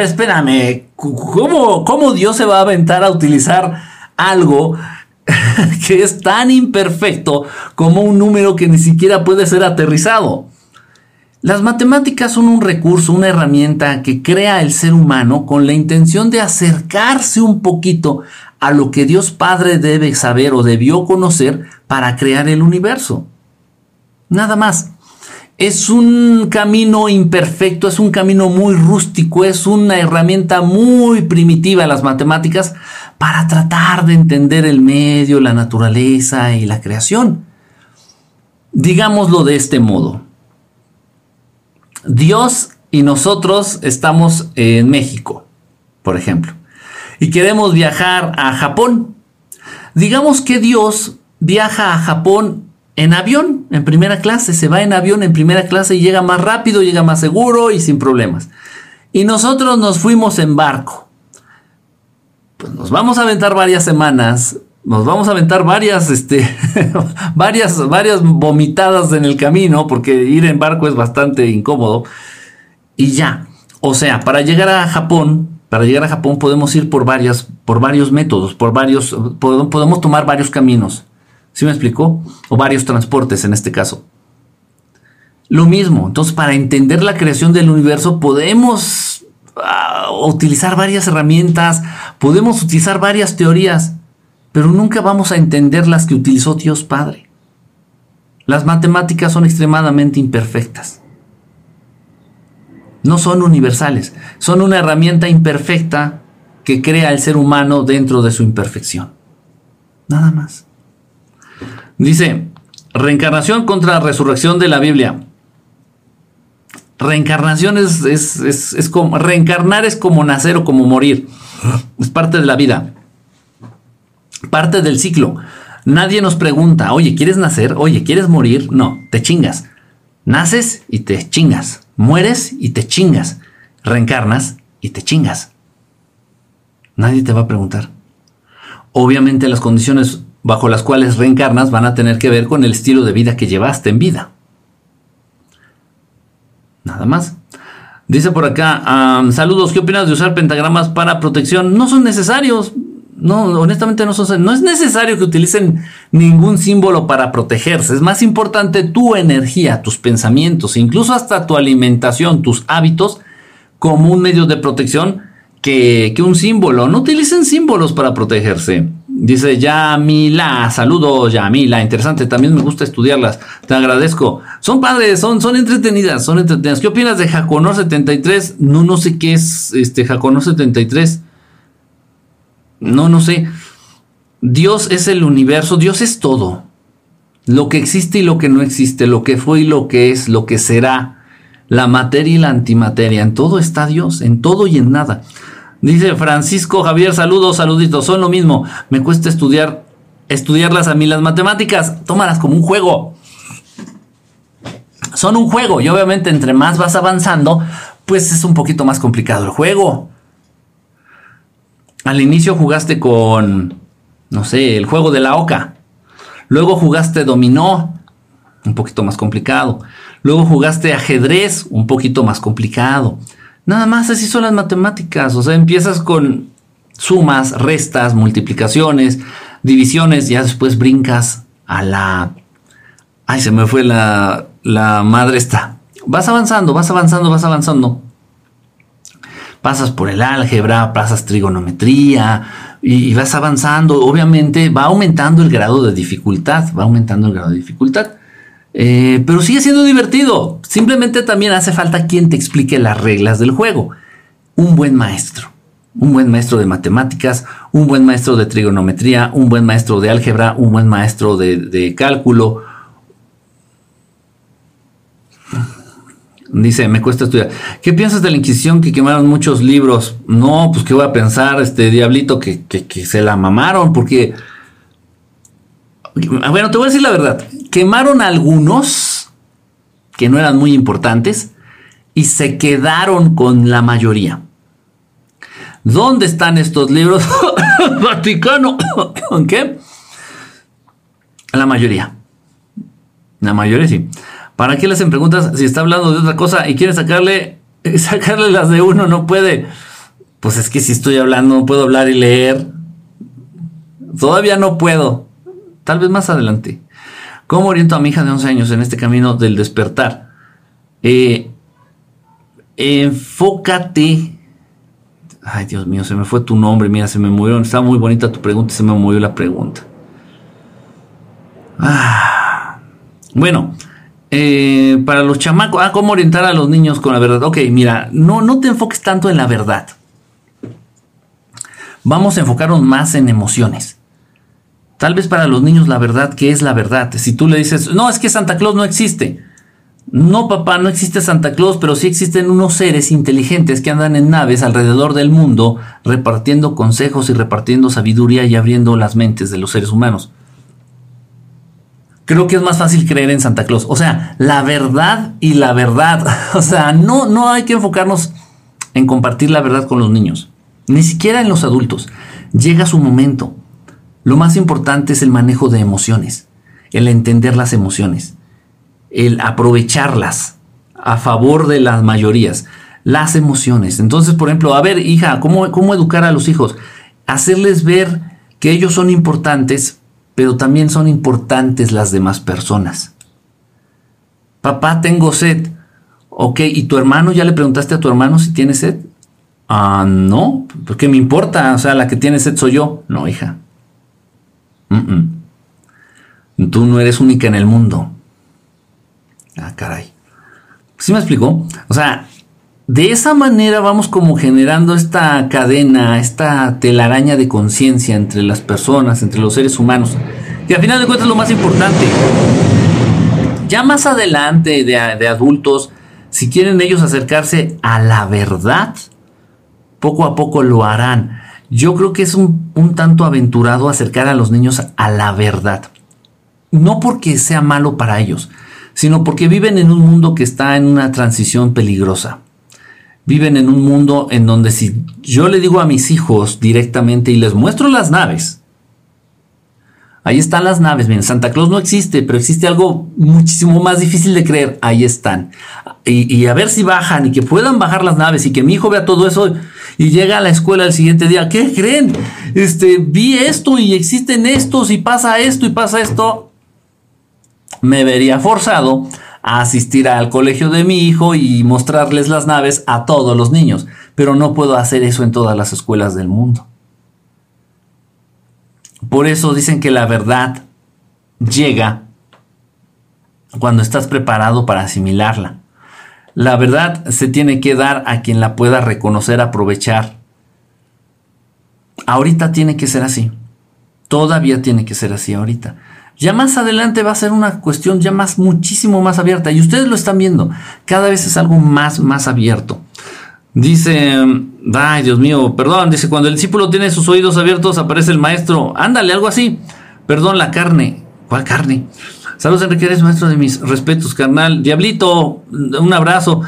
espérame, ¿cómo, ¿cómo Dios se va a aventar a utilizar algo que es tan imperfecto como un número que ni siquiera puede ser aterrizado? Las matemáticas son un recurso, una herramienta que crea el ser humano con la intención de acercarse un poquito a lo que Dios Padre debe saber o debió conocer para crear el universo. Nada más. Es un camino imperfecto, es un camino muy rústico, es una herramienta muy primitiva las matemáticas para tratar de entender el medio, la naturaleza y la creación. Digámoslo de este modo. Dios y nosotros estamos en México, por ejemplo, y queremos viajar a Japón. Digamos que Dios viaja a Japón en avión, en primera clase, se va en avión en primera clase y llega más rápido, llega más seguro y sin problemas. Y nosotros nos fuimos en barco. Pues nos vamos a aventar varias semanas, nos vamos a aventar varias, este, varias, varias vomitadas en el camino, porque ir en barco es bastante incómodo. Y ya, o sea, para llegar a Japón, para llegar a Japón podemos ir por varias, por varios métodos, por varios, podemos tomar varios caminos. ¿Sí me explicó? O varios transportes en este caso. Lo mismo, entonces para entender la creación del universo podemos ah, utilizar varias herramientas, podemos utilizar varias teorías, pero nunca vamos a entender las que utilizó Dios Padre. Las matemáticas son extremadamente imperfectas. No son universales, son una herramienta imperfecta que crea el ser humano dentro de su imperfección. Nada más. Dice, reencarnación contra resurrección de la Biblia. Reencarnación es, es, como, reencarnar es como nacer o como morir. Es parte de la vida. Parte del ciclo. Nadie nos pregunta, oye, ¿quieres nacer? Oye, ¿quieres morir? No, te chingas. Naces y te chingas. Mueres y te chingas. Reencarnas y te chingas. Nadie te va a preguntar. Obviamente las condiciones bajo las cuales reencarnas van a tener que ver con el estilo de vida que llevaste en vida. Nada más. Dice por acá, saludos, ¿qué opinas de usar pentagramas para protección? No son necesarios. No, honestamente no son. No es necesario que utilicen ningún símbolo para protegerse. Es más importante tu energía, tus pensamientos, incluso hasta tu alimentación, tus hábitos, como un medio de protección que, que un símbolo. No utilicen símbolos para protegerse. Dice Yamila, saludos Yamila, interesante, también me gusta estudiarlas, te agradezco. Son padres, son, son entretenidas, son entretenidas. ¿Qué opinas de Jaconor 73? No, no sé qué es este Jaconor 73. No, no sé. Dios es el universo, Dios es todo. Lo que existe y lo que no existe, lo que fue y lo que es, lo que será, la materia y la antimateria, en todo está Dios, en todo y en nada. Dice Francisco Javier, saludos, saluditos, son lo mismo. Me cuesta estudiar, estudiarlas a mí las matemáticas. Tómalas como un juego. Son un juego y obviamente entre más vas avanzando, pues es un poquito más complicado el juego. Al inicio jugaste con, no sé, el juego de la oca. Luego jugaste dominó, un poquito más complicado. Luego jugaste ajedrez, un poquito más complicado. Nada más así son las matemáticas. O sea, empiezas con sumas, restas, multiplicaciones, divisiones, ya después brincas a la... Ay, se me fue la, la madre esta. Vas avanzando, vas avanzando, vas avanzando. Pasas por el álgebra, pasas trigonometría y vas avanzando. Obviamente va aumentando el grado de dificultad, va aumentando el grado de dificultad. Eh, pero sigue siendo divertido. Simplemente también hace falta quien te explique las reglas del juego. Un buen maestro. Un buen maestro de matemáticas, un buen maestro de trigonometría, un buen maestro de álgebra, un buen maestro de, cálculo. Dice, me cuesta estudiar. ¿Qué piensas de la Inquisición que quemaron muchos libros? No, pues qué voy a pensar, este diablito, que, que se la mamaron, porque bueno, te voy a decir la verdad. Quemaron algunos que no eran muy importantes y se quedaron con la mayoría. ¿Dónde están estos libros? Vaticano. ¿Con qué? La mayoría. La mayoría sí. ¿Para qué le hacen preguntas si está hablando de otra cosa y quiere sacarle sacarle las de uno no puede. Pues es que si estoy hablando, no puedo hablar y leer. Todavía no puedo. Tal vez más adelante. ¿Cómo oriento a mi hija de 11 años en este camino del despertar? Eh, enfócate. Ay, Dios mío, se me fue tu nombre. Mira, se me murió. Estaba muy bonita tu pregunta y se me murió la pregunta. Ah, bueno, eh, para los chamacos, ah, ¿cómo orientar a los niños con la verdad? Ok, mira, no, no te enfoques tanto en la verdad. Vamos a enfocarnos más en emociones. Tal vez para los niños la verdad, ¿qué es la verdad? Si tú le dices, no, es que Santa Claus no existe. No, papá, no existe Santa Claus, pero sí existen unos seres inteligentes que andan en naves alrededor del mundo repartiendo consejos y repartiendo sabiduría y abriendo las mentes de los seres humanos creo que es más fácil creer en Santa Claus. O sea, la verdad y la verdad. O sea, no, no hay que enfocarnos en compartir la verdad con los niños, ni siquiera en los adultos. Llega su momento. Lo más importante es el manejo de emociones, el entender las emociones, el aprovecharlas a favor de las mayorías, las emociones. Entonces, por ejemplo, a ver, hija, ¿cómo, cómo educar a los hijos? Hacerles ver que ellos son importantes pero también son importantes las demás personas. Papá, tengo sed. Ok, ¿y tu hermano? ¿Ya le preguntaste a tu hermano si tiene sed? Ah, no, porque me importa, o sea, la que tiene sed soy yo. No, hija. Tú no eres única en el mundo. Ah, caray. ¿Sí me explicó? O sea, de esa manera vamos como generando esta cadena, esta telaraña de conciencia entre las personas, entre los seres humanos, que al final de cuentas lo más importante. Ya más adelante de, adultos, si quieren ellos acercarse a la verdad, poco a poco lo harán. Yo creo que es un, un tanto aventurado acercar a los niños a la verdad. No porque sea malo para ellos, sino porque viven en un mundo que está en una transición peligrosa viven en un mundo en donde si yo le digo a mis hijos directamente y les muestro las naves, ahí están las naves, miren, Santa Claus no existe, pero existe algo muchísimo más difícil de creer, ahí están. Y, a ver si bajan y que puedan bajar las naves y que mi hijo vea todo eso y llega a la escuela el siguiente día, ¿qué creen? Este, vi esto y existen estos y pasa esto y pasa esto. Me vería forzado a asistir al colegio de mi hijo y mostrarles las naves a todos los niños, pero no puedo hacer eso en todas las escuelas del mundo. Por eso dicen que la verdad llega cuando estás preparado para asimilarla. La verdad se tiene que dar a quien la pueda reconocer, aprovechar. Ahorita tiene que ser así. Todavía tiene que ser así ahorita. Ya más adelante va a ser una cuestión ya más, muchísimo más abierta. Y ustedes lo están viendo. Cada vez es algo más, más abierto. Dice, ay Dios mío, perdón, dice, cuando el discípulo tiene sus oídos abiertos aparece el maestro. Ándale, algo así. Perdón, la carne. ¿Cuál carne? Saludos Enrique, eres maestro de mis respetos, carnal. Diablito, un abrazo.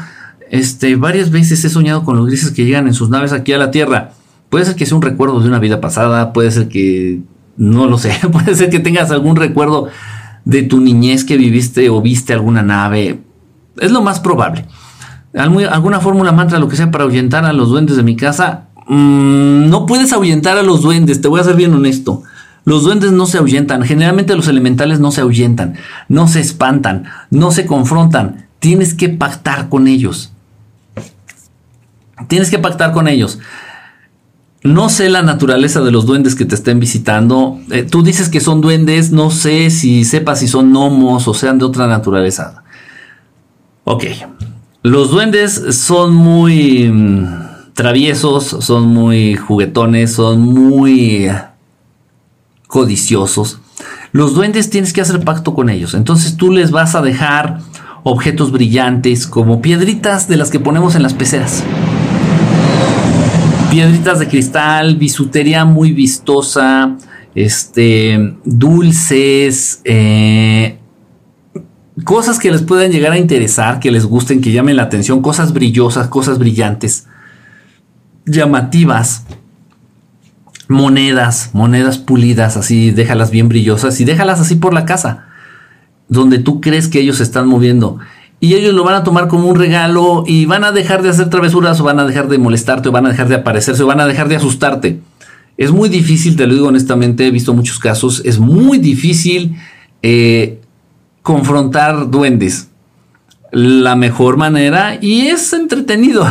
Este, varias veces he soñado con los grises que llegan en sus naves aquí a la Tierra. Puede ser que sea un recuerdo de una vida pasada, puede ser que no lo sé, puede ser que tengas algún recuerdo de tu niñez que viviste o viste alguna nave. Es lo más probable. ¿Alguna fórmula mantra, lo que sea, para ahuyentar a los duendes de mi casa? Mm, no puedes ahuyentar a los duendes, te voy a ser bien honesto. Los duendes no se ahuyentan, generalmente los elementales no se ahuyentan, no se espantan, no se confrontan. Tienes que pactar con ellos. Tienes que pactar con ellos. No sé la naturaleza de los duendes que te estén visitando. Eh, tú dices que son duendes, no sé si sepas si son gnomos o sean de otra naturaleza. Ok. Los duendes son muy mm, traviesos, son muy juguetones, son muy codiciosos. Los duendes tienes que hacer pacto con ellos. Entonces tú les vas a dejar objetos brillantes como piedritas de las que ponemos en las peceras piedritas de cristal, bisutería muy vistosa, este, dulces, eh, cosas que les puedan llegar a interesar, que les gusten, que llamen la atención, cosas brillosas, cosas brillantes, llamativas, monedas, monedas pulidas, así, déjalas bien brillosas y déjalas así por la casa, donde tú crees que ellos se están moviendo. y ellos lo van a tomar como un regalo y van a dejar de hacer travesuras o van a dejar de molestarte o van a dejar de aparecerse o van a dejar de asustarte. Es muy difícil, te lo digo honestamente, he visto muchos casos, es muy difícil eh, confrontar duendes. La mejor manera, y es entretenido,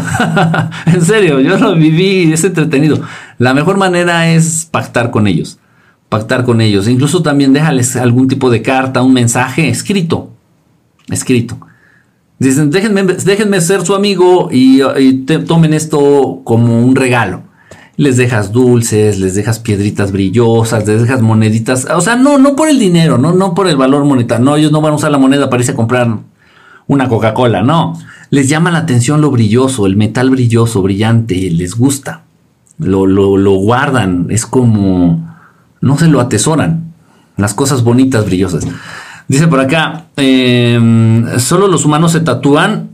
en serio, yo lo viví y es entretenido. La mejor manera es pactar con ellos, pactar con ellos. Incluso también déjales algún tipo de carta, un mensaje escrito, escrito. Dicen, déjenme, déjenme ser su amigo y, tomen esto como un regalo. Les dejas dulces, les dejas piedritas brillosas, les dejas moneditas. O sea, no, no por el dinero, no, no por el valor monetario. No, ellos no van a usar la moneda para irse a comprar una Coca-Cola, no. Les llama la atención lo brilloso, el metal brilloso, brillante, les gusta. Lo, lo, lo guardan, es como, no se lo atesoran. Las cosas bonitas, brillosas. Dice por acá, em, solo los humanos se tatúan.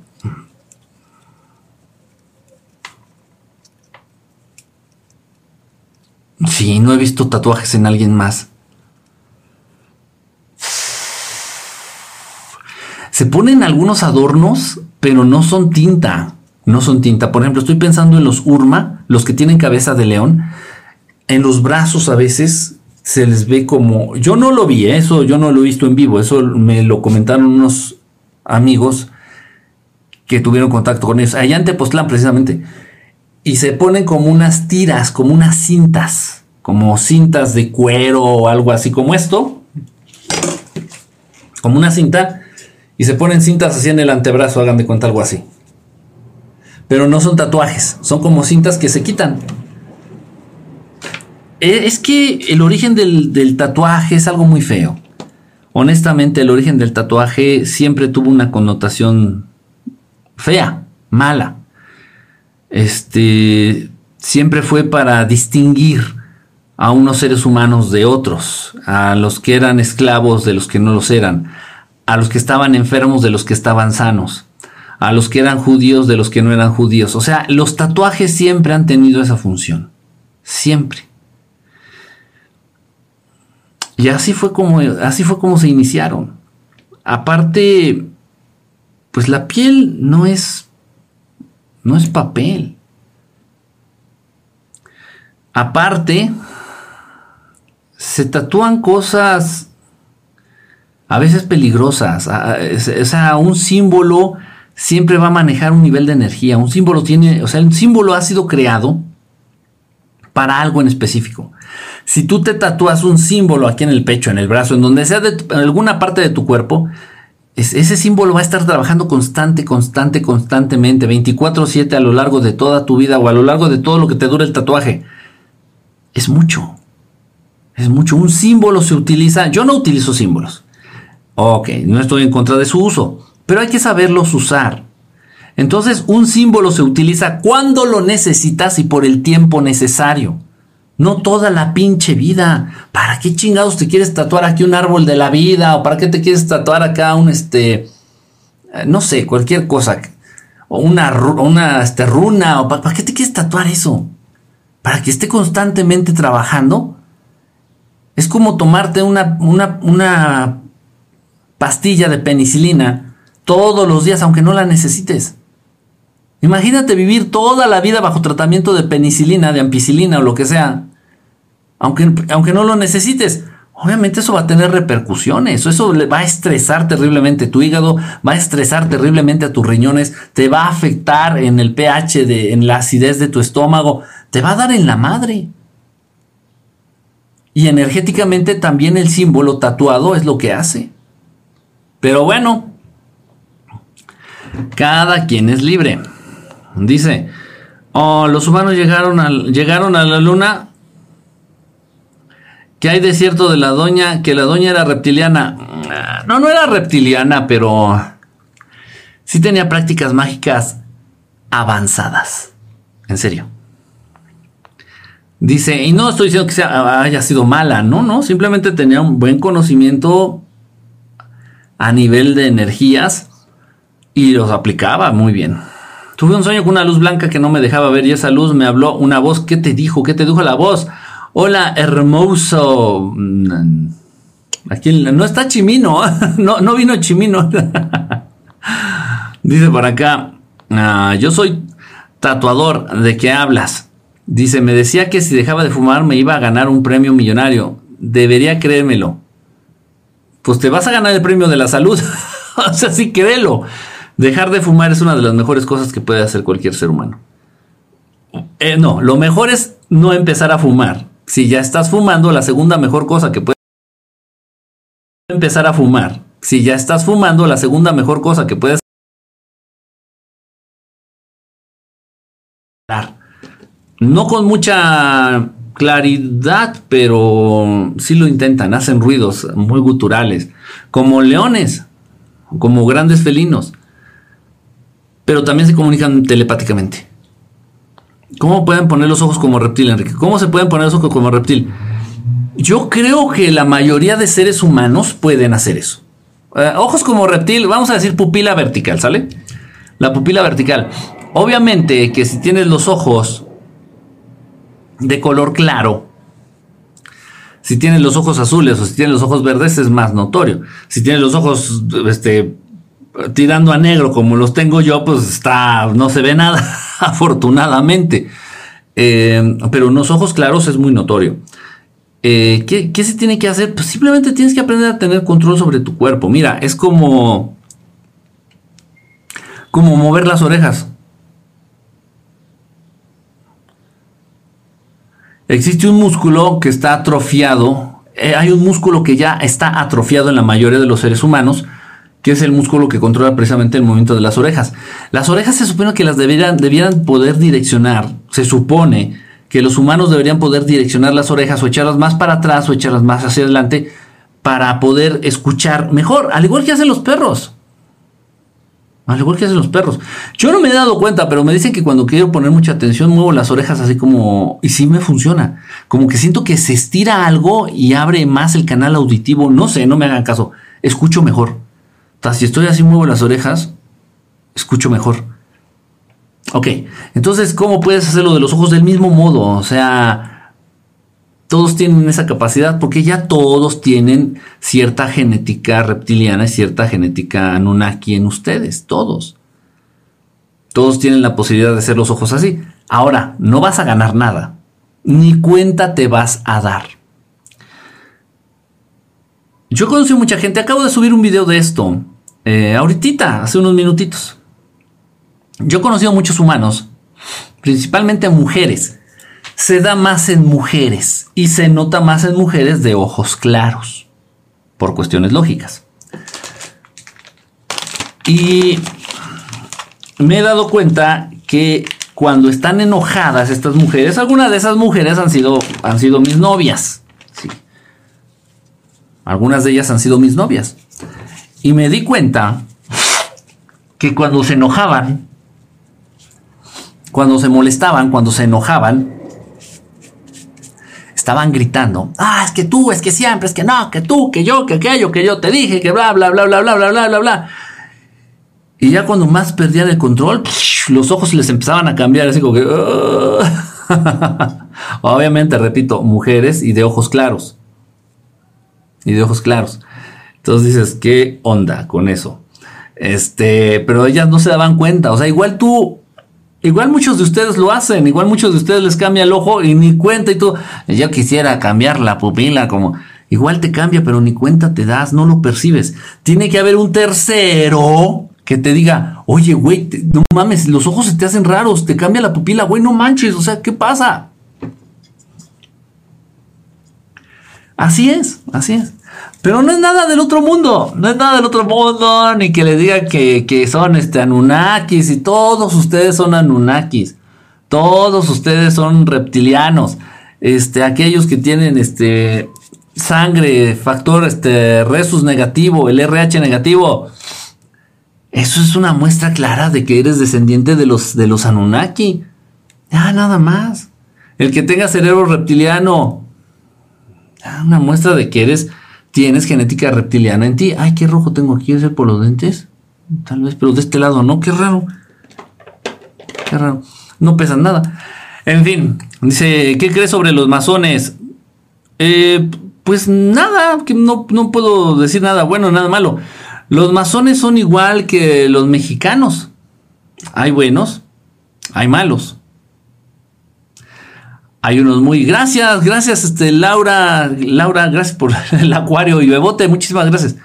Sí, no he visto tatuajes en alguien más. Se ponen algunos adornos, pero no son tinta. No son tinta. Por ejemplo, estoy pensando en los Urma, los que tienen cabeza de león. En los brazos a veces se les ve como, yo no lo vi, ¿eh? eso yo no lo he visto en vivo, eso me lo comentaron unos amigos que tuvieron contacto con ellos, allá en Tepoztlán precisamente, y se ponen como unas tiras, como unas cintas, como cintas de cuero o algo así como esto, como una cinta, y se ponen cintas así en el antebrazo, hagan de cuenta algo así. Pero no son tatuajes, son como cintas que se quitan. Eh, es que el origen del, tatuaje es algo muy feo. Honestamente, el origen del tatuaje siempre tuvo una connotación fea, mala. Este siempre fue para distinguir a unos seres humanos de otros, a los que eran esclavos de los que no los eran, a los que estaban enfermos de los que estaban sanos, a los que eran judíos de los que no eran judíos. O sea, los tatuajes siempre han tenido esa función. Siempre. Y así fue como, así fue como se iniciaron. Aparte, pues la piel no es, no es papel. Aparte, se tatúan cosas a veces peligrosas. O sea, un símbolo siempre va a manejar un nivel de energía. Un símbolo tiene, o sea, el símbolo ha sido creado para algo en específico. Si tú te tatúas un símbolo aquí en el pecho, en el brazo, en donde sea en alguna parte de tu cuerpo, ese símbolo va a estar trabajando constante, constante, constantemente, 24/7 a lo largo de toda tu vida o a lo largo de todo lo que te dure el tatuaje. Es mucho. Es mucho. Un símbolo se utiliza. Yo no utilizo símbolos. Ok, no estoy en contra de su uso, pero hay que saberlos usar. Entonces, un símbolo se utiliza cuando lo necesitas y por el tiempo necesario. No toda la pinche vida. ¿Para qué chingados te quieres tatuar aquí un árbol de la vida? ¿O para qué te quieres tatuar acá un este. Eh, no sé, cualquier cosa. O una, una este, runa. ¿O para, qué te quieres tatuar eso? ¿Para que esté constantemente trabajando? Es como tomarte una, una, una pastilla de penicilina todos los días, aunque no la necesites. Imagínate vivir toda la vida bajo tratamiento de penicilina, de ampicilina o lo que sea aunque, aunque no lo necesites. Obviamente eso va a tener repercusiones, eso va a estresar terriblemente tu hígado, va a estresar terriblemente a tus riñones, te va a afectar en el pH, de, en la acidez de tu estómago, te va a dar en la madre. Y energéticamente también el símbolo tatuado es lo que hace. Pero bueno, cada quien es libre. Dice, oh, los humanos llegaron, llegaron a la luna que hay de cierto de la doña, que la doña era reptiliana. No, no era reptiliana, pero sí tenía prácticas mágicas avanzadas. En serio. Dice, y no estoy diciendo que sea, haya sido mala, no, no, simplemente tenía un buen conocimiento a nivel de energías y los aplicaba muy bien. Tuve un sueño con una luz blanca que no me dejaba ver y esa luz me habló una voz. ¿Qué te dijo? ¿Qué te dijo la voz? Hola, hermoso. Aquí no está Chimino, no, no vino Chimino. Dice por acá, ah, yo soy tatuador, ¿de qué hablas? Dice, me decía que si dejaba de fumar me iba a ganar un premio millonario. Debería creérmelo. Pues te vas a ganar el premio de la salud. o sea, sí, créelo. Dejar de fumar es una de las mejores cosas que puede hacer cualquier ser humano. Eh, no, lo mejor es no empezar a fumar. Si ya estás fumando, la segunda mejor cosa que puedes empezar a fumar. Si ya estás fumando, la segunda mejor cosa que puedes no con mucha claridad, pero sí lo intentan, hacen ruidos muy guturales, como leones, como grandes felinos, pero también se comunican telepáticamente. ¿Cómo pueden poner los ojos como reptil, Enrique? ¿Cómo se pueden poner los ojos como reptil? Yo creo que la mayoría de seres humanos pueden hacer eso. Eh, ojos como reptil, vamos a decir pupila vertical, ¿sale? La pupila vertical. Obviamente que si tienes los ojos de color claro, si tienes los ojos azules o si tienes los ojos verdes es más notorio. Si tienes los ojos este, tirando a negro como los tengo yo, pues está, no se ve nada, afortunadamente. Eh, pero unos ojos claros es muy notorio. Eh, ¿qué, ¿Qué se tiene que hacer? Pues simplemente tienes que aprender a tener control sobre tu cuerpo. Mira, es como, como mover las orejas. Existe un músculo que está atrofiado. Eh, hay un músculo que ya está atrofiado en la mayoría de los seres humanos, que es el músculo que controla precisamente el movimiento de las orejas. Las orejas se supone que las debieran, debieran poder direccionar, se supone que los humanos deberían poder direccionar las orejas o echarlas más para atrás o echarlas más hacia adelante para poder escuchar mejor, al igual que hacen los perros. Al igual que hacen los perros. Yo no me he dado cuenta, pero me dicen que cuando quiero poner mucha atención muevo las orejas así como... Y sí me funciona. Como que siento que se estira algo y abre más el canal auditivo. No sé, no me hagan caso. Escucho mejor. Si estoy así muevo las orejas, escucho mejor. Ok, entonces, ¿cómo puedes hacerlo de los ojos del mismo modo? O sea, todos tienen esa capacidad porque ya todos tienen cierta genética reptiliana y cierta genética Anunnaki en ustedes, todos. Todos tienen la posibilidad de hacer los ojos así. Ahora, no vas a ganar nada, ni cuenta te vas a dar. Yo conocí a mucha gente, acabo de subir un video de esto, eh, ahorita, hace unos minutitos. Yo he conocido muchos humanos, principalmente mujeres, se da más en mujeres y se nota más en mujeres de ojos claros, por cuestiones lógicas. Y me he dado cuenta que cuando están enojadas estas mujeres, algunas de esas mujeres han sido, han sido mis novias. Algunas de ellas han sido mis novias. Y me di cuenta que cuando se enojaban, cuando se molestaban, cuando se enojaban, estaban gritando, ah, es que tú, es que siempre, es que no, que tú, que yo, que aquello, que yo te dije, que bla, bla, bla, bla, bla, bla, bla, bla, bla. Y ya cuando más perdían el control, los ojos les empezaban a cambiar, así como que... Obviamente, repito, mujeres y de ojos claros. Y de ojos claros. Entonces dices, ¿qué onda con eso? Este, pero ellas no se daban cuenta. O sea, igual tú Igual muchos de ustedes lo hacen, igual muchos de ustedes les cambia el ojo y ni cuenta y tú, yo quisiera cambiar la pupila como, igual te cambia, pero ni cuenta te das, no lo percibes. Tiene que haber un tercero que te diga, oye, güey, no mames, los ojos se te hacen raros, te cambia la pupila, güey, no manches, o sea, ¿qué pasa? Así es, así es. Pero no es nada del otro mundo, no es nada del otro mundo, ni que le diga que, son este, Anunnakis y todos ustedes son Anunnakis, todos ustedes son reptilianos, este, aquellos que tienen este, sangre, factor este, resus negativo, el RH negativo. Eso es una muestra clara de que eres descendiente de los, de los Anunnaki. Ya, nada más. El que tenga cerebro reptiliano, una muestra de que eres tienes genética reptiliana en ti. Ay, qué rojo tengo aquí, ¿es por los dentes? Tal vez, pero de este lado no, qué raro. Qué raro. No pesan nada. En fin, dice, ¿qué crees sobre los masones? Eh, pues nada, que no, no puedo decir nada bueno, nada malo. Los masones son igual que los mexicanos. Hay buenos, hay malos. Hay unos muy. Gracias, gracias, este, Laura. Laura, gracias por el acuario y bebote. Muchísimas gracias.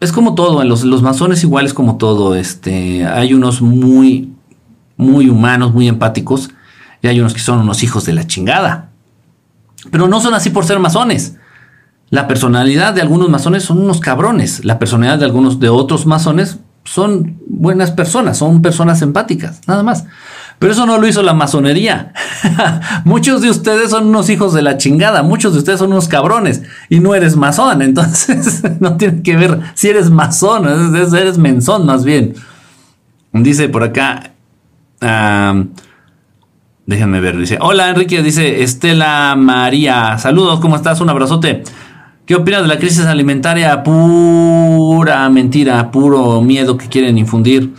Es como todo, los, los masones igual es como todo. Este, hay unos muy, muy humanos, muy empáticos. Y hay unos que son unos hijos de la chingada. Pero no son así por ser masones. La personalidad de algunos masones son unos cabrones. La personalidad de algunos de otros masones son buenas personas, son personas empáticas, nada más. Pero eso no lo hizo la masonería. muchos de ustedes son unos hijos de la chingada, muchos de ustedes son unos cabrones y no eres masón, entonces no tiene que ver si eres masón, eres menzón más bien. Dice por acá, déjenme ver, dice, hola Enrique, dice Estela María, saludos, ¿cómo estás? Un abrazote. ¿Qué opinas de la crisis alimentaria? Pura mentira, puro miedo que quieren infundir.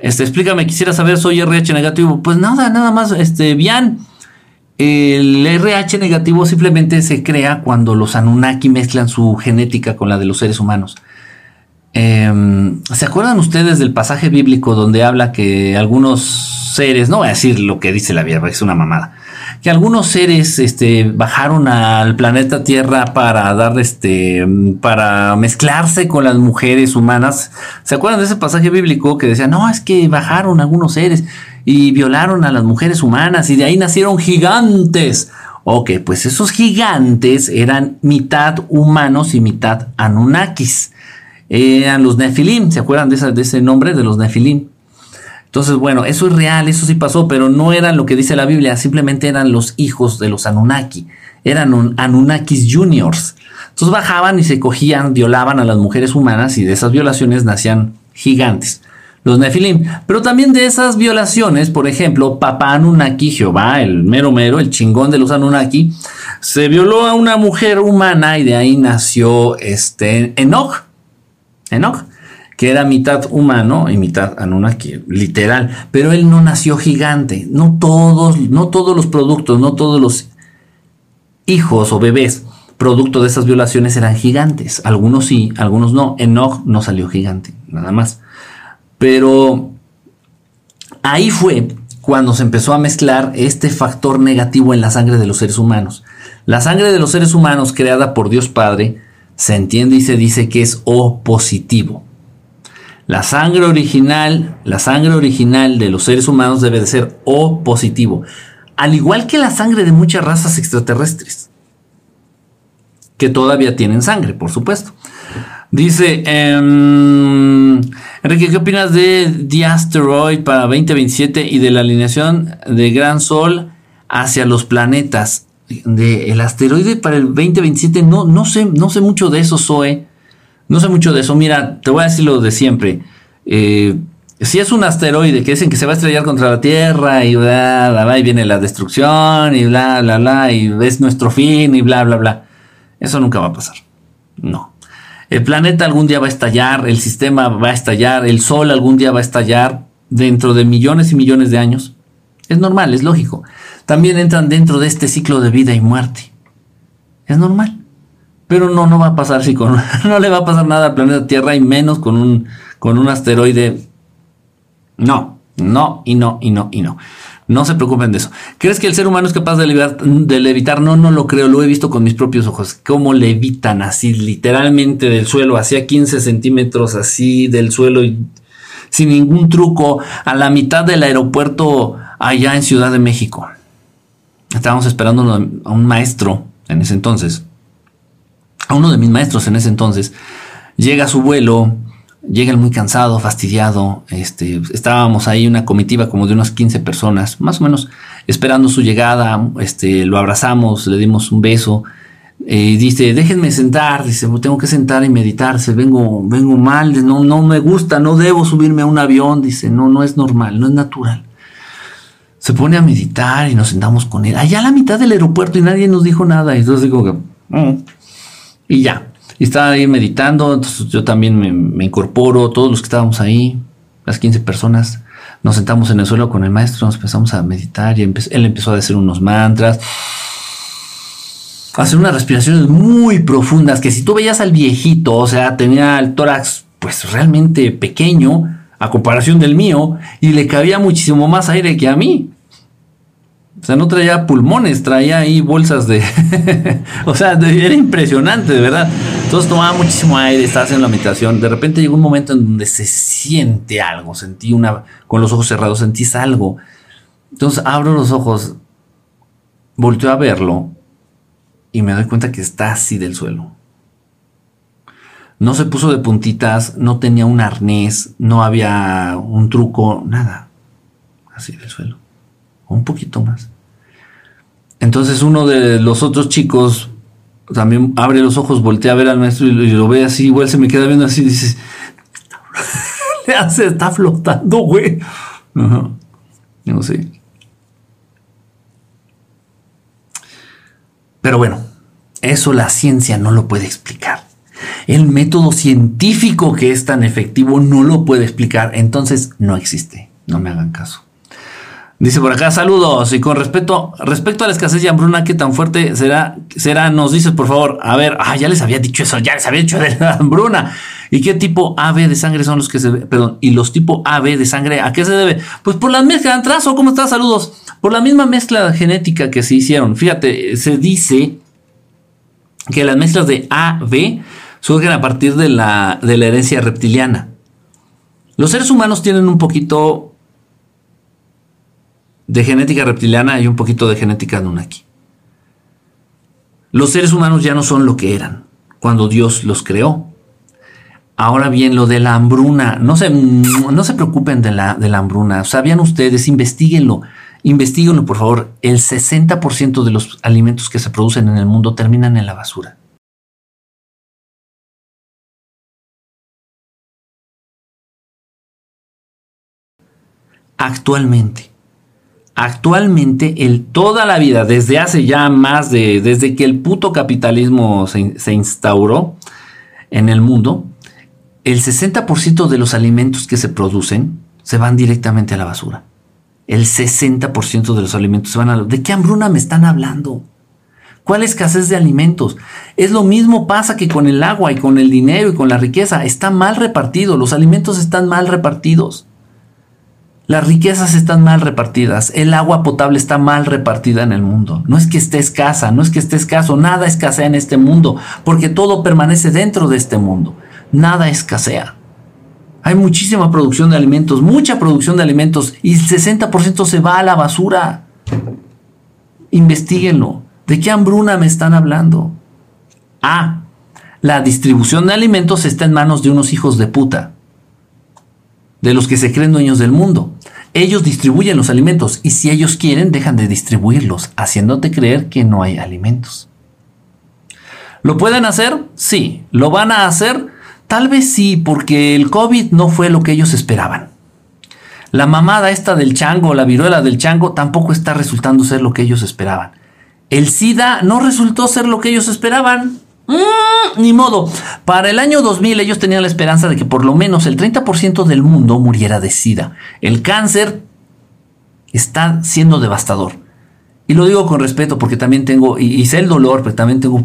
Este, explícame, quisiera saber, soy RH negativo. Pues nada, nada más, este, bien. El RH negativo simplemente se crea cuando los Anunnaki mezclan su genética con la de los seres humanos. Em, ¿Se acuerdan ustedes del pasaje bíblico donde habla que algunos seres, no voy a decir lo que dice la Biblia, es una mamada, que algunos seres este, bajaron al planeta Tierra para dar este, para mezclarse con las mujeres humanas. ¿Se acuerdan de ese pasaje bíblico que decía, no, es que bajaron algunos seres y violaron a las mujeres humanas y de ahí nacieron gigantes? Ok, pues esos gigantes eran mitad humanos y mitad anunnakis. Eran los Nefilim, ¿se acuerdan de, de ese nombre de los Nefilim? Entonces, bueno, eso es real, eso sí pasó, pero no eran lo que dice la Biblia, simplemente eran los hijos de los Anunnaki, eran Anunnakis Juniors. Entonces bajaban y se cogían, violaban a las mujeres humanas y de esas violaciones nacían gigantes, los Nefilim. Pero también de esas violaciones, por ejemplo, Papá Anunnaki, Jehová, el mero mero, el chingón de los Anunnaki, se violó a una mujer humana y de ahí nació este Enoch. Enoch que era mitad humano y mitad Anunnaki, literal. Pero él no nació gigante. No todos, no todos los productos, no todos los hijos o bebés producto de esas violaciones eran gigantes. Algunos sí, algunos no. Enoch no salió gigante, nada más. Pero ahí fue cuando se empezó a mezclar este factor negativo en la sangre de los seres humanos. La sangre de los seres humanos creada por Dios Padre se entiende y se dice que es O positivo. La sangre original, la sangre original de los seres humanos debe de ser O positivo, al igual que la sangre de muchas razas extraterrestres, que todavía tienen sangre, por supuesto. Dice, em, Enrique, ¿qué opinas de The Asteroid para 2027 y de la alineación de Gran Sol hacia los planetas? De el asteroide para el 2027, no, no, sé, no sé mucho de eso, Zoe. No sé mucho de eso. Mira, te voy a decir lo de siempre. Eh, si es un asteroide que dicen que se va a estrellar contra la Tierra y bla, bla, bla, y viene la destrucción y bla, bla, bla, y es nuestro fin y bla, bla, bla. Eso nunca va a pasar. No. El planeta algún día va a estallar, el sistema va a estallar, el Sol algún día va a estallar dentro de millones y millones de años. Es normal, es lógico. También entran dentro de este ciclo de vida y muerte. Es normal. Pero no, no va a pasar si con, no le va a pasar nada al planeta Tierra y menos con un, con un asteroide. No, no, y no, y no, y no. No se preocupen de eso. ¿Crees que el ser humano es capaz de levitar? De levitar? No, no lo creo. Lo he visto con mis propios ojos. Cómo levitan así, literalmente del suelo, hacia 15 centímetros así del suelo y sin ningún truco a la mitad del aeropuerto allá en Ciudad de México. Estábamos esperando a un maestro en ese entonces a uno de mis maestros en ese entonces, llega a su vuelo, llega muy cansado, fastidiado, este, estábamos ahí una comitiva como de unas 15 personas, más o menos, esperando su llegada, este, lo abrazamos, le dimos un beso, y dice, déjenme sentar, dice, tengo que sentar y meditar, vengo, vengo mal, no, no me gusta, no debo subirme a un avión, dice, no, no es normal, no es natural. Se pone a meditar y nos sentamos con él, allá a la mitad del aeropuerto y nadie nos dijo nada, y entonces digo que... Mm". Y ya. Y estaba ahí meditando, entonces yo también me, incorporo, todos los que estábamos ahí, las 15 personas, nos sentamos en el suelo con el maestro, nos empezamos a meditar y él empezó a decir unos mantras. hacer unas respiraciones muy profundas, que si tú veías al viejito, o sea, tenía el tórax pues realmente pequeño a comparación del mío y le cabía muchísimo más aire que a mí. O sea, no traía pulmones, traía ahí bolsas de... o sea, era impresionante, de verdad. Entonces tomaba muchísimo aire, estaba haciendo la meditación. De repente llegó un momento en donde se siente algo. Sentí una... Con los ojos cerrados, sentís algo. Entonces abro los ojos, volteo a verlo y me doy cuenta que está así del suelo. No se puso de puntitas, no tenía un arnés, no había un truco, nada. Así del suelo. Un poquito más. Entonces uno de los otros chicos también abre los ojos, voltea a ver al maestro y lo ve así, igual se me queda viendo así y dice, le hace, está flotando, güey. No sé. Pero bueno, eso la ciencia no lo puede explicar. El método científico que es tan efectivo no lo puede explicar, entonces no existe. No me hagan caso. Dice por acá, saludos. Y con respecto, respecto a la escasez de hambruna, ¿qué tan fuerte será? será? Nos dices, por favor. A ver, ah, ya les había dicho eso, ya les había dicho de la hambruna. ¿Y qué tipo AB de sangre son los que se Perdón, ¿y los tipo AB de sangre a qué se debe? Pues por la mezcla de atraso. ¿Cómo estás? Saludos. Por la misma mezcla genética que se hicieron. Fíjate, se dice que las mezclas de AB surgen a partir de la, de la herencia reptiliana. Los seres humanos tienen un poquito de genética reptiliana y un poquito de genética Anunnaki. Los seres humanos ya no son lo que eran cuando Dios los creó. Ahora bien, lo de la hambruna, no se, no se preocupen de la, de la hambruna. Sabían ustedes, investiguenlo, investiguenlo por favor. El 60% de los alimentos que se producen en el mundo terminan en la basura. Actualmente, actualmente, el, toda la vida, desde hace ya más de, desde que el puto capitalismo se, instauró en el mundo, el 60% de los alimentos que se producen se van directamente a la basura. El 60% de los alimentos se van a la... ¿De qué hambruna me están hablando? ¿Cuál escasez de alimentos? Es lo mismo pasa que con el agua y con el dinero y con la riqueza. Está mal repartido, los alimentos están mal repartidos. Las riquezas están mal repartidas, el agua potable está mal repartida en el mundo. No es que esté escasa, no es que esté escaso, nada escasea en este mundo, porque todo permanece dentro de este mundo. Nada escasea. Hay muchísima producción de alimentos, mucha producción de alimentos, y el 60% se va a la basura. Investíguenlo. ¿De qué hambruna me están hablando? Ah, la distribución de alimentos está en manos de unos hijos de puta de los que se creen dueños del mundo. Ellos distribuyen los alimentos y si ellos quieren dejan de distribuirlos, haciéndote creer que no hay alimentos. ¿Lo pueden hacer? Sí. ¿Lo van a hacer? Tal vez sí, porque el COVID no fue lo que ellos esperaban. La mamada esta del chango, la viruela del chango, tampoco está resultando ser lo que ellos esperaban. El SIDA no resultó ser lo que ellos esperaban. Mm, ni modo. Para el año 2000 ellos tenían la esperanza de que por lo menos el 30% del mundo muriera de SIDA. El cáncer está siendo devastador. Y lo digo con respeto porque también tengo, y, sé el dolor, pero también tengo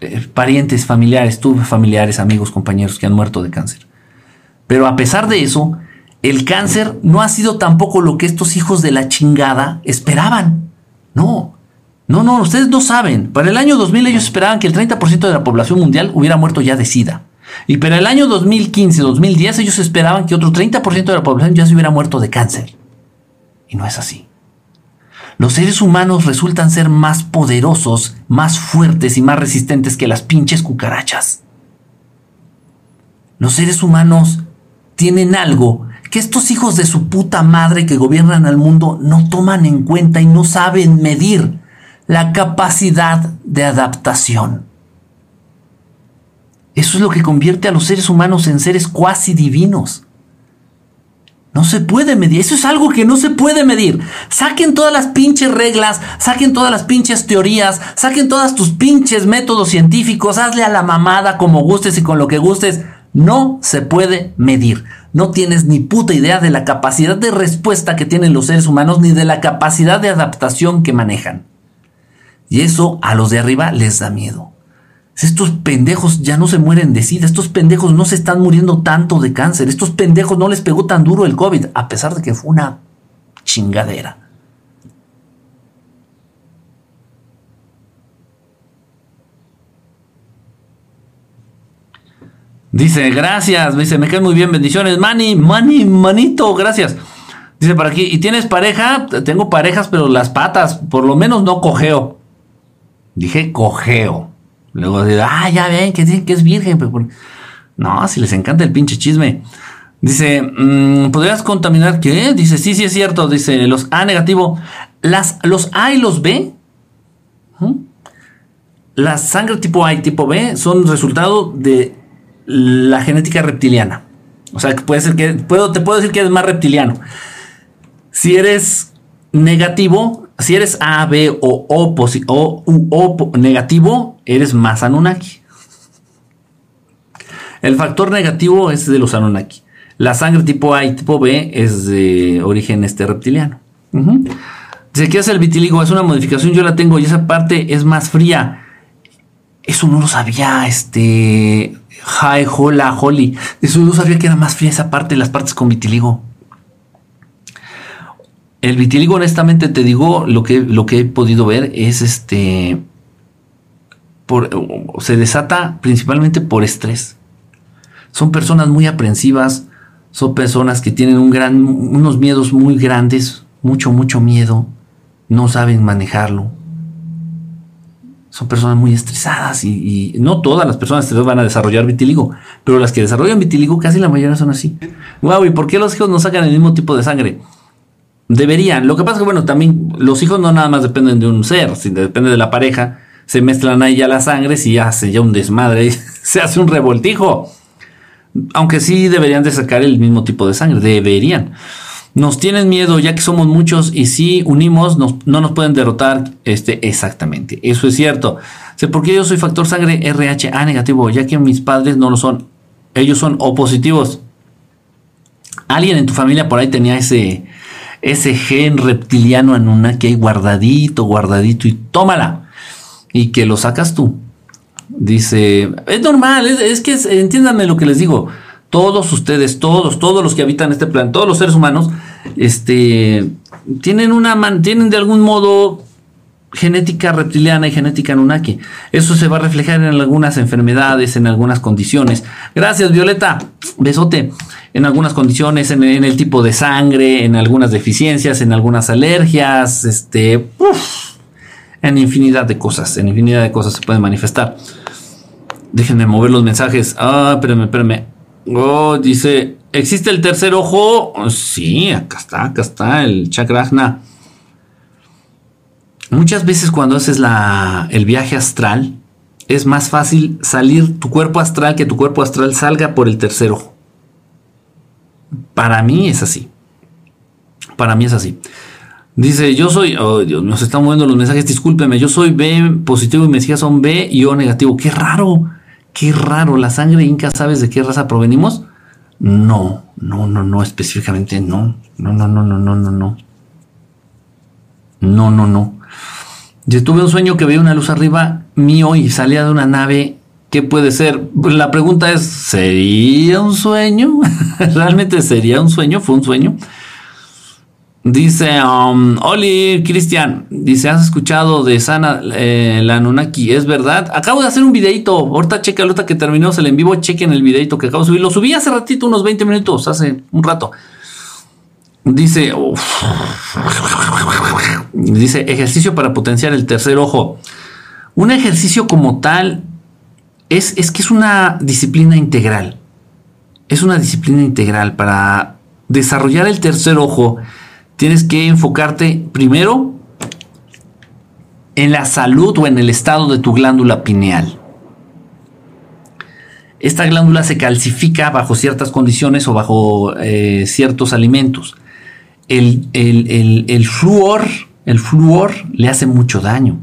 eh, parientes, familiares, tuve familiares, amigos, compañeros que han muerto de cáncer. Pero a pesar de eso, el cáncer no ha sido tampoco lo que estos hijos de la chingada esperaban. No, no, no, ustedes no saben. Para el año 2000 ellos esperaban que el 30% de la población mundial hubiera muerto ya de SIDA. Y para el año 2015-2010 ellos esperaban que otro 30% de la población ya se hubiera muerto de cáncer. Y no es así. Los seres humanos resultan ser más poderosos, más fuertes y más resistentes que las pinches cucarachas. Los seres humanos tienen algo que estos hijos de su puta madre que gobiernan al mundo no toman en cuenta y no saben medir la capacidad de adaptación. Eso es lo que convierte a los seres humanos en seres cuasi divinos. No se puede medir, eso es algo que no se puede medir. Saquen todas las pinches reglas, saquen todas las pinches teorías, saquen todos tus pinches métodos científicos, hazle a la mamada como gustes y con lo que gustes. No se puede medir. No tienes ni puta idea de la capacidad de respuesta que tienen los seres humanos ni de la capacidad de adaptación que manejan. Y eso a los de arriba les da miedo. Estos pendejos ya no se mueren de sida, estos pendejos no se están muriendo tanto de cáncer, estos pendejos no les pegó tan duro el COVID, a pesar de que fue una chingadera. Dice, gracias, dice, me cae muy bien, bendiciones, mani, mani, manito, gracias. Dice por aquí, ¿y tienes pareja? Tengo parejas, pero las patas, por lo menos no cojeo. Dije cojeo. Luego dice, ah, ya ven, que dicen que es virgen. no, si les encanta el pinche chisme. Dice, mm, ¿podrías contaminar qué? Dice, sí, sí es cierto. Dice, los A negativo. Las, los A y los B. La sangre tipo A y tipo B son resultado de la genética reptiliana. O sea, que puede ser que, puedo, te puedo decir que eres más reptiliano. Si eres negativo, si eres A, B o O, o, o negativo, eres más Anunnaki. El factor negativo es de los Anunnaki. La sangre tipo A y tipo B es de origen este reptiliano. Dice, ¿qué hace el vitiligo? Es una modificación, yo la tengo y esa parte es más fría. Eso no lo sabía, este, Hi, hola, Holly. Eso no sabía que era más fría esa parte, las partes con vitiligo. El vitiligo, honestamente, te digo, lo que, lo que he podido ver es este. Se desata principalmente por estrés. Son personas muy aprensivas, son personas que tienen un gran, unos miedos muy grandes, mucho, mucho miedo, no saben manejarlo son personas muy estresadas y, no todas las personas van a desarrollar vitiligo, pero las que desarrollan vitiligo casi la mayoría son así. Wow, ¿y por qué los hijos no sacan el mismo tipo de sangre? Deberían. Lo que pasa es que, bueno, también los hijos no nada más dependen de un ser, sino depende de la pareja. Se mezclan ahí ya las sangres y hace ya un desmadre se hace un revoltijo. Aunque sí deberían de sacar el mismo tipo de sangre, deberían. Nos tienen miedo ya que somos muchos y si unimos no nos pueden derrotar este, exactamente. Eso es cierto. Sé por qué yo soy factor sangre RHA negativo, ya que mis padres no lo son. Ellos son O positivos. Alguien en tu familia por ahí tenía ese, ese gen reptiliano que hay guardadito, guardadito y tómala. Y que lo sacas tú. Dice, es normal, es, que entiéndanme lo que les digo todos ustedes, todos, todos los que habitan este plan, todos los seres humanos, este, tienen una, tienen de algún modo genética reptiliana y genética Anunnaki. Eso se va a reflejar en algunas enfermedades, en algunas condiciones. Gracias, Violeta. Besote. En algunas condiciones, en, el tipo de sangre, en algunas deficiencias, en algunas alergias, este, en infinidad de cosas, en infinidad de cosas se pueden manifestar. Déjenme mover los mensajes. Ah, espérenme, espérenme. Oh, dice, ¿existe el tercer ojo? Sí, acá está, acá está, el chakrajna. Muchas veces cuando haces la, el viaje astral, es más fácil salir tu cuerpo astral que tu cuerpo astral salga por el tercer ojo. Para mí es así. Para mí es así. Dice, yo soy, oh Dios, nos están moviendo los mensajes, discúlpeme, yo soy B positivo y me decía son B y O negativo. Qué raro. Qué raro, la sangre inca, ¿sabes de qué raza provenimos? No, no, no, no, específicamente no. No, no, no, no, no, no, no. No, no, no. Yo tuve un sueño que veía una luz arriba mío y salía de una nave. ¿Qué puede ser? La pregunta es, ¿sería un sueño? ¿Realmente sería un sueño? ¿Fue un sueño? Dice, um, Oli, Cristian, dice, ¿has escuchado de Sana eh, la Nunaki? ¿Es verdad? Acabo de hacer un videito, ahorita checa, ahorita que terminó el en vivo, chequen el videito que acabo de subir. Lo subí hace ratito, unos 20 minutos, hace un rato. Dice, dice, ejercicio para potenciar el tercer ojo. Un ejercicio como tal es, es que es una disciplina integral. Es una disciplina integral para desarrollar el tercer ojo tienes que enfocarte primero en la salud o en el estado de tu glándula pineal. Esta glándula se calcifica bajo ciertas condiciones o bajo eh, ciertos alimentos. El, el, flúor, el flúor le hace mucho daño.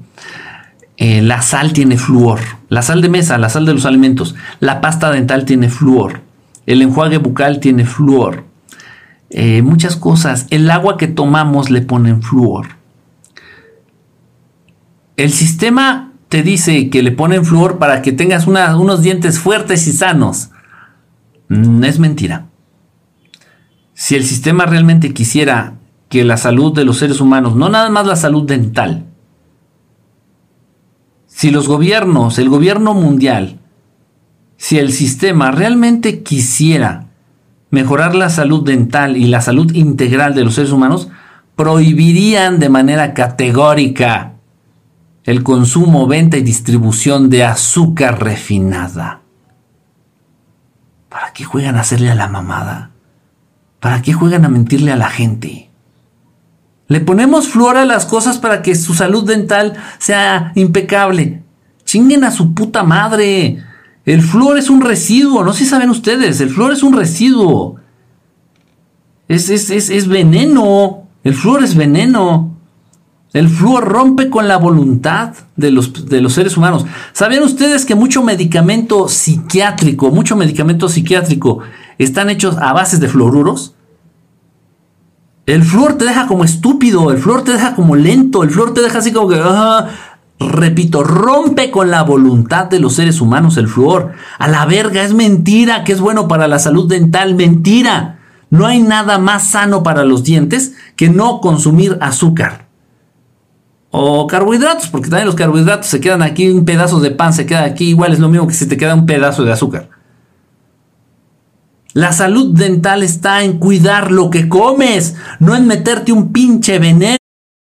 Eh, la sal tiene flúor. La sal de mesa, la sal de los alimentos. La pasta dental tiene flúor. El enjuague bucal tiene flúor. Eh, muchas cosas. El agua que tomamos le ponen flúor. el sistema te dice que le ponen flúor para que tengas unos dientes fuertes y sanos. Mm, es mentira. Si el sistema realmente quisiera que la salud de los seres humanos, no nada más la salud dental, si los gobiernos, el gobierno mundial, si el sistema realmente quisiera mejorar la salud dental y la salud integral de los seres humanos, prohibirían de manera categórica el consumo, venta y distribución de azúcar refinada. ¿Para qué juegan a hacerle a la mamada? ¿Para qué juegan a mentirle a la gente? Le ponemos flor a las cosas para que su salud dental sea impecable. Chinguen a su puta madre. El flúor es un residuo, no sé si saben ustedes, el flúor es un residuo. Es, es, es, veneno, el flúor es veneno. El flúor rompe con la voluntad de los, de los seres humanos. ¿Sabían ustedes que mucho medicamento psiquiátrico, mucho medicamento psiquiátrico están hechos a bases de fluoruros? El flúor te deja como estúpido, el flúor te deja como lento, el flúor te deja así como que... Repito, rompe con la voluntad de los seres humanos el flúor. A la verga, es mentira que es bueno para la salud dental, mentira. No hay nada más sano para los dientes que no consumir azúcar. O carbohidratos, porque también los carbohidratos se quedan aquí, un pedazo de pan se queda aquí, igual es lo mismo que si te queda un pedazo de azúcar. La salud dental está en cuidar lo que comes, no en meterte un pinche veneno.